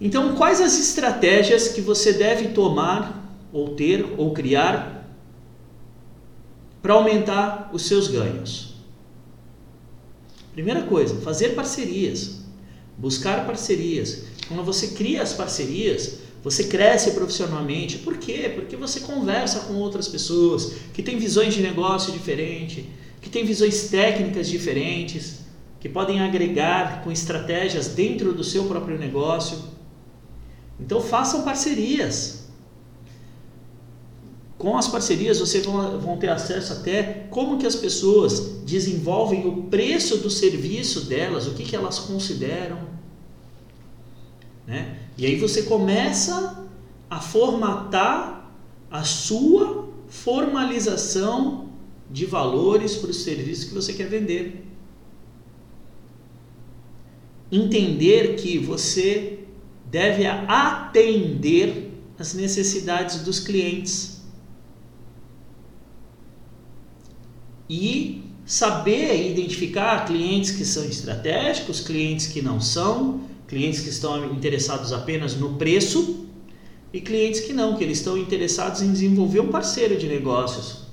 Então, quais as estratégias que você deve tomar ou ter ou criar para aumentar os seus ganhos? Primeira coisa, fazer parcerias, buscar parcerias. Quando você cria as parcerias, você cresce profissionalmente. Por quê? Porque você conversa com outras pessoas que têm visões de negócio diferentes, que têm visões técnicas diferentes, que podem agregar com estratégias dentro do seu próprio negócio. Então façam parcerias. Com as parcerias vocês vão, vão ter acesso até como que as pessoas desenvolvem o preço do serviço delas, o que, que elas consideram. Né? E aí você começa a formatar a sua formalização de valores para os serviços que você quer vender. Entender que você deve atender as necessidades dos clientes. E saber identificar clientes que são estratégicos, clientes que não são, clientes que estão interessados apenas no preço e clientes que não, que eles estão interessados em desenvolver um parceiro de negócios,